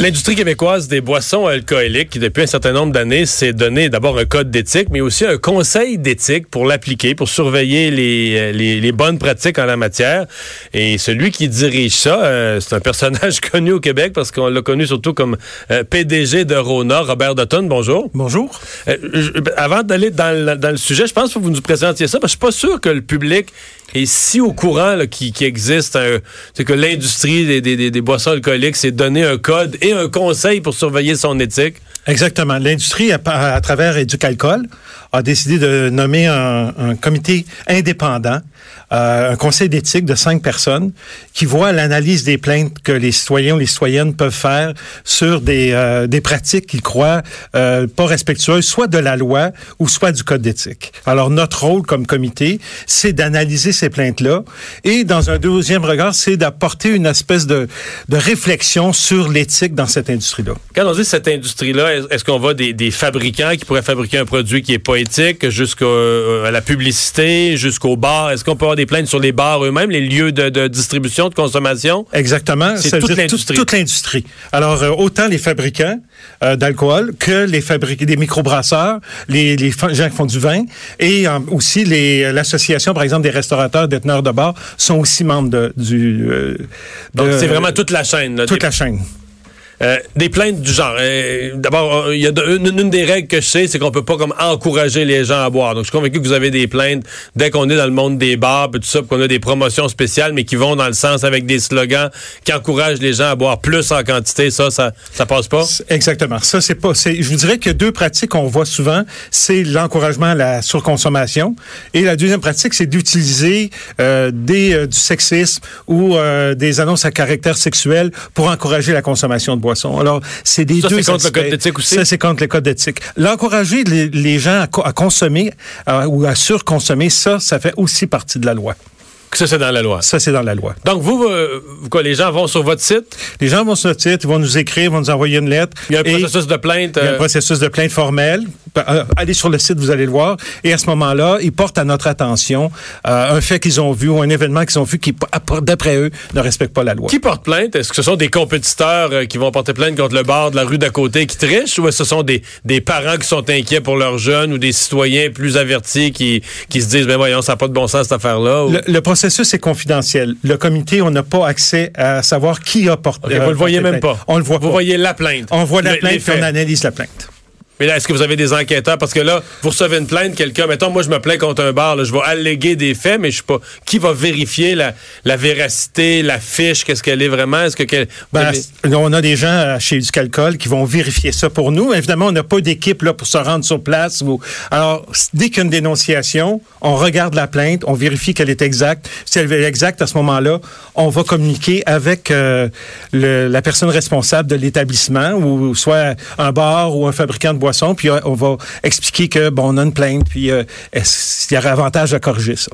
L'industrie québécoise des boissons alcooliques, qui depuis un certain nombre d'années s'est donné d'abord un code d'éthique, mais aussi un conseil d'éthique pour l'appliquer, pour surveiller les, les, les, bonnes pratiques en la matière. Et celui qui dirige ça, euh, c'est un personnage connu au Québec parce qu'on l'a connu surtout comme euh, PDG de Rona, Robert Dutton. Bonjour. Bonjour. Euh, je, avant d'aller dans, le, dans le sujet, je pense que vous nous présentiez ça, parce que je suis pas sûr que le public est si au courant qui, qui, existe, c'est que l'industrie des, boissons alcooliques s'est donné un code et un conseil pour surveiller son éthique? Exactement. L'industrie, à, travers Éducalcool, a décidé de nommer un comité indépendant, euh, un conseil d'éthique de cinq personnes qui voit l'analyse des plaintes que les citoyens ou les citoyennes peuvent faire sur des, euh, des pratiques qu'ils croient euh, pas respectueuses, soit de la loi ou soit du code d'éthique. Alors, notre rôle comme comité, c'est d'analyser ces plaintes-là et, dans un deuxième regard, c'est d'apporter une espèce de, de réflexion sur l'éthique dans cette industrie-là. Quand on dit cette industrie-là, est-ce qu'on voit des, des, fabricants qui pourraient fabriquer un produit qui est pas éthique jusqu'à la publicité, jusqu'au bar? Est-ce qu'on avoir des plaintes sur les bars eux-mêmes, les lieux de, de, distribution, de consommation? Exactement. C'est toute l'industrie. Toute, l'industrie. Alors, euh, autant les fabricants euh, d'alcool que les fabricants des microbrasseurs, les, les gens qui font du vin et euh, aussi l'association, par exemple, des restaurateurs, déteneurs de bars sont aussi membres de, du... Donc, c'est vraiment toute la chaîne. Là, toute des... la chaîne. Euh, des plaintes du genre. Euh, D'abord, il y a une, des règles que je sais, c'est qu'on peut pas comme encourager les gens à boire. Donc, je suis convaincu que vous avez des plaintes dès qu'on est dans le monde des bars, tout ça, qu'on a des promotions spéciales, mais qui vont dans le sens avec des slogans qui encouragent les gens à boire plus en quantité. Ça, ça, ça passe pas? Exactement. Ça, c'est pas. Je vous dirais que deux pratiques qu'on voit souvent, c'est l'encouragement à la surconsommation, et la deuxième pratique, c'est d'utiliser euh, des euh, du sexisme ou euh, des annonces à caractère sexuel pour encourager la consommation de boissons. Alors, c'est des ça, deux. c'est contre le code d'éthique aussi? Ça, c'est contre le code d'éthique. L'encourager les, les, gens à, co à consommer euh, ou à surconsommer, ça, ça fait aussi partie de la loi. Ça, c'est dans la loi. Ça, c'est dans la loi. Donc, vous, vous, quoi, les gens vont sur votre site? Les gens vont sur notre site, ils vont nous écrire, ils vont nous envoyer une lettre. Il y a un processus de plainte. Il y a un processus de plainte formel. Allez sur le site, vous allez le voir. Et à ce moment-là, ils portent à notre attention euh, un fait qu'ils ont vu ou un événement qu'ils ont vu qui, d'après eux, ne respecte pas la loi. Qui porte plainte? Est-ce que ce sont des compétiteurs euh, qui vont porter plainte contre le bar de la rue d'à côté qui trichent? Ou est-ce que ce sont des, des parents qui sont inquiets pour leurs jeunes ou des citoyens plus avertis qui, qui se disent, ben voyons, ça n'a pas de bon sens cette affaire-là? Ou... Le, le processus est confidentiel. Le comité, on n'a pas accès à savoir qui a porté. Okay, vous le voyez même pas. On le voit vous pas. voyez la plainte. On voit la le, plainte et on analyse la plainte. Mais là, est-ce que vous avez des enquêteurs? Parce que là, vous recevez une plainte, quelqu'un, mettons, moi, je me plains contre un bar, là, je vais alléguer des faits, mais je sais pas, qui va vérifier la, la véracité, la fiche, qu'est-ce qu'elle est vraiment? Est-ce que, que ben, on a des gens chez Éducalcool qui vont vérifier ça pour nous. Évidemment, on n'a pas d'équipe, là, pour se rendre sur place. Ou... Alors, dès qu'il y a une dénonciation, on regarde la plainte, on vérifie qu'elle est exacte. Si elle est exacte, à ce moment-là, on va communiquer avec euh, le, la personne responsable de l'établissement, ou soit un bar ou un fabricant de puis on va expliquer que bon, on a une plainte, puis euh, il y aurait avantage à corriger ça?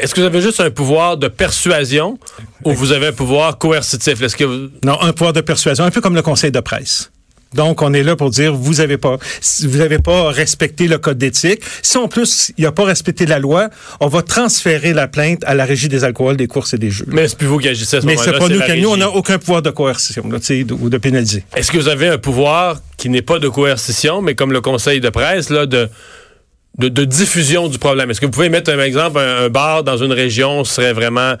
Est-ce que vous avez juste un pouvoir de persuasion ou vous avez un pouvoir coercitif? Est-ce que vous... Non, un pouvoir de persuasion, un peu comme le conseil de presse. Donc, on est là pour dire, vous avez pas, vous avez pas respecté le code d'éthique. Si en plus, il a pas respecté la loi, on va transférer la plainte à la régie des alcools, des courses et des jeux. Mais c'est plus vous qui agissez à ce Mais c'est pas nous qui nous, on n'a aucun pouvoir de coercition, là, ou de pénaliser. Est-ce que vous avez un pouvoir qui n'est pas de coercition, mais comme le conseil de presse, là, de, de, de diffusion du problème? Est-ce que vous pouvez mettre un exemple, un, un bar dans une région serait vraiment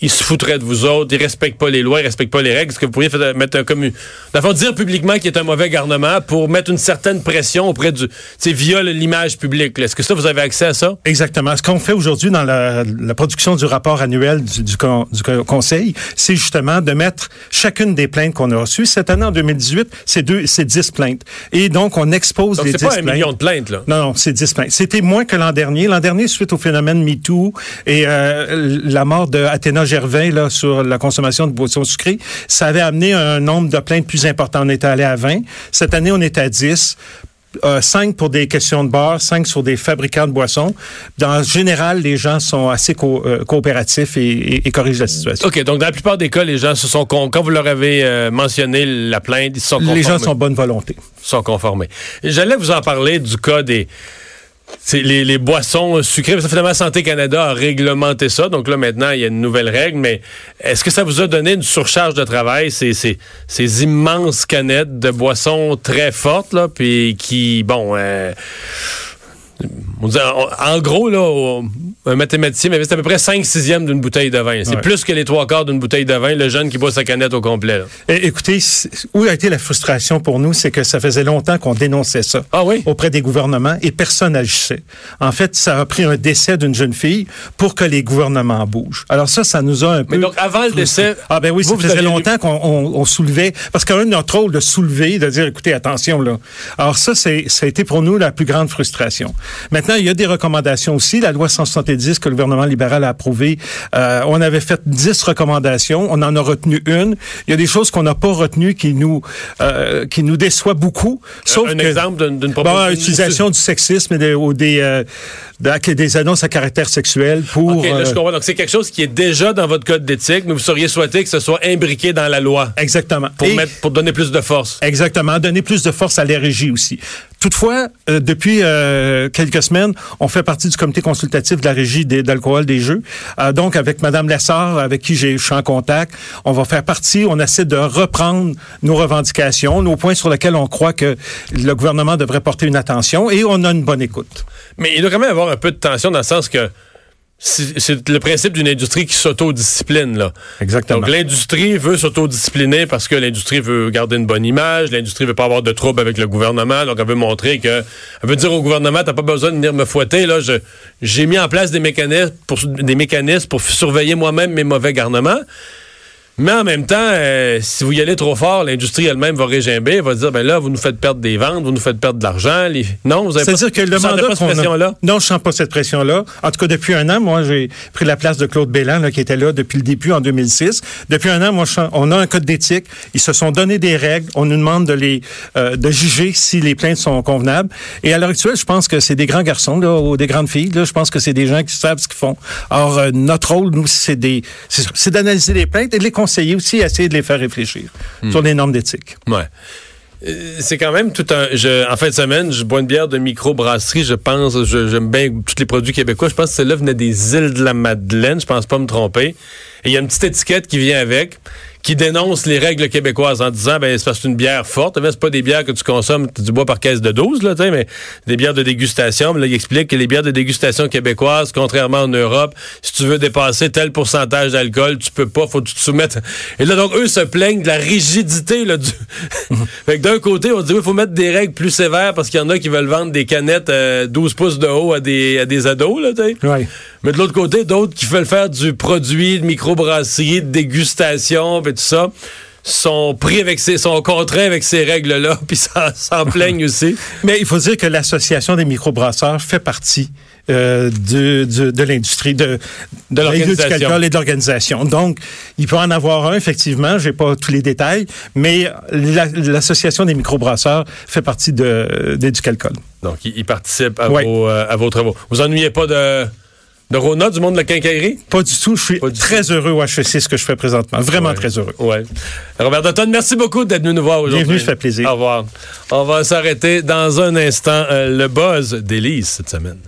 ils se foutraient de vous autres, ils respectent pas les lois, ils respectent pas les règles. Est-ce que vous pourriez faire, mettre un commun, d'abord dire publiquement qu'il est un mauvais garnement pour mettre une certaine pression auprès du, c'est via l'image publique. Est-ce que ça vous avez accès à ça? Exactement. Ce qu'on fait aujourd'hui dans la, la, production du rapport annuel du, du, du Conseil, c'est justement de mettre chacune des plaintes qu'on a reçues. Cette année en 2018, c'est deux, c'est 10 plaintes. Et donc on expose donc les 10 plaintes. C'est pas un million de plaintes là. Non, non, c'est 10 plaintes. C'était moins que l'an dernier. L'an dernier, suite au phénomène MeToo et euh, la mort de Athéna Gervais là, sur la consommation de boissons sucrées, ça avait amené un nombre de plaintes plus important. On était allé à 20. Cette année, on est à 10. Euh, 5 pour des questions de bar, 5 sur des fabricants de boissons. Dans général, les gens sont assez co euh, coopératifs et, et, et, corrigent la situation. OK, donc dans la plupart des cas, les gens se sont quand vous leur avez euh, mentionné la plainte, ils se sont conformés. Les gens sont bonne volonté. sont conformés. J'allais vous en parler du cas des les, boissons sucrées. Parce que finalement, Santé Canada a réglementé ça. Donc là, maintenant, il y a une nouvelle règle. Mais est-ce que ça vous a donné une surcharge de travail, ces, ces, ces immenses canettes de boissons très fortes, là, puis qui, bon... Euh, on dit, en gros, là, un mathématicien mais c'est à peu près 5 sixièmes d'une bouteille de vin. C'est ouais. plus que les trois quarts d'une bouteille de vin, le jeune qui boit sa canette au complet. Et, écoutez, où a été la frustration pour nous, c'est que ça faisait longtemps qu'on dénonçait ça ah oui? auprès des gouvernements et personne n'agissait. En fait, ça a pris un décès d'une jeune fille pour que les gouvernements bougent. Alors ça, ça nous a un peu... Mais donc, avant le décès... Ah ben oui, vous, ça faisait longtemps qu'on on, on soulevait... Parce qu'un de notre rôle de soulever, de dire, écoutez, attention, là. Alors ça, ça a été pour nous la plus grande frustration. Maintenant, il y a des recommandations aussi. La loi 170 que le gouvernement libéral a approuvée, euh, on avait fait 10 recommandations. On en a retenu une. Il y a des choses qu'on n'a pas retenues qui nous euh, qui nous déçoit beaucoup. Sauf un que, exemple d'une bon, utilisation du sexisme et des, ou des, euh, des annonces à caractère sexuel pour... OK, là, je comprends. Donc, c'est quelque chose qui est déjà dans votre code d'éthique, mais vous seriez souhaité que ce soit imbriqué dans la loi. Exactement. Pour, mettre, pour donner plus de force. Exactement. Donner plus de force à les régies aussi. Toutefois, euh, depuis euh, quelques semaines, on fait partie du comité consultatif de la régie d'alcool des, des jeux. Euh, donc, avec Madame Lessard, avec qui je suis en contact, on va faire partie, on essaie de reprendre nos revendications, nos points sur lesquels on croit que le gouvernement devrait porter une attention et on a une bonne écoute. Mais il doit quand même avoir un peu de tension dans le sens que c'est le principe d'une industrie qui s'autodiscipline là. Exactement. Donc l'industrie veut s'autodiscipliner parce que l'industrie veut garder une bonne image, l'industrie veut pas avoir de troubles avec le gouvernement, donc elle veut montrer que elle veut dire au gouvernement t'as pas besoin de venir me fouetter là, j'ai mis en place des mécanismes pour des mécanismes pour surveiller moi-même mes mauvais garnements. Mais en même temps, euh, si vous y allez trop fort, l'industrie elle-même va régimber, elle va dire ben là, vous nous faites perdre des ventes, vous nous faites perdre de l'argent. Les... Non, vous avez C'est-à-dire que le mandat pas cette pression-là. Non, je sens pas cette pression-là. En tout cas, depuis un an, moi, j'ai pris la place de Claude Bélan, là, qui était là depuis le début en 2006. Depuis un an, moi, on a un code d'éthique. Ils se sont donné des règles. On nous demande de les euh, de juger si les plaintes sont convenables. Et à l'heure actuelle, je pense que c'est des grands garçons là, ou des grandes filles. Là, je pense que c'est des gens qui savent ce qu'ils font. Alors, euh, notre rôle, nous, c'est des, c'est d'analyser les plaintes et de les conseiller aussi essayer de les faire réfléchir mmh. sur les normes d'éthique. Ouais. C'est quand même tout un. Je, en fin de semaine, je bois une bière de microbrasserie. Je pense, j'aime bien tous les produits québécois. Je pense que celle-là venait des îles de la Madeleine. Je pense pas me tromper. Et il y a une petite étiquette qui vient avec, qui dénonce les règles québécoises en disant ben c'est une bière forte. Mais c'est pas des bières que tu consommes du bois par caisse de 12 là, mais des bières de dégustation. Mais là, il explique que les bières de dégustation québécoises, contrairement en Europe, si tu veux dépasser tel pourcentage d'alcool, tu peux pas, faut que tu te soumettes. Et là donc eux se plaignent de la rigidité là du. fait que d'un côté, on dit oui, faut mettre des règles plus sévères parce qu'il y en a qui veulent vendre des canettes euh, 12 pouces de haut à des à des ados là, tu. Ouais. Mais de l'autre côté, d'autres qui veulent faire du produit de microbrasserie, de dégustation, et tout ça, sont pris avec ces, sont contraints avec ces règles-là, puis s'en plaignent aussi. Mais il faut dire que l'association des microbrasseurs fait partie euh, de, de, de l'industrie de, de l'organisation et de l'organisation. Donc, il peut en avoir un, effectivement, j'ai pas tous les détails, mais l'association la, des microbrasseurs fait partie de, d'Éducalcool. Donc, il, il participe à, ouais. vos, euh, à vos travaux. Vous ennuyez pas de de Rona, du monde de la quincaillerie? Pas du tout. Je suis très tout. heureux au HEC, ce que je fais présentement. Vraiment ouais. très heureux. Ouais. Robert Dutton, merci beaucoup d'être venu nous voir aujourd'hui. Bienvenue, ça fait plaisir. Au revoir. On va s'arrêter dans un instant. Euh, le buzz d'Élise cette semaine.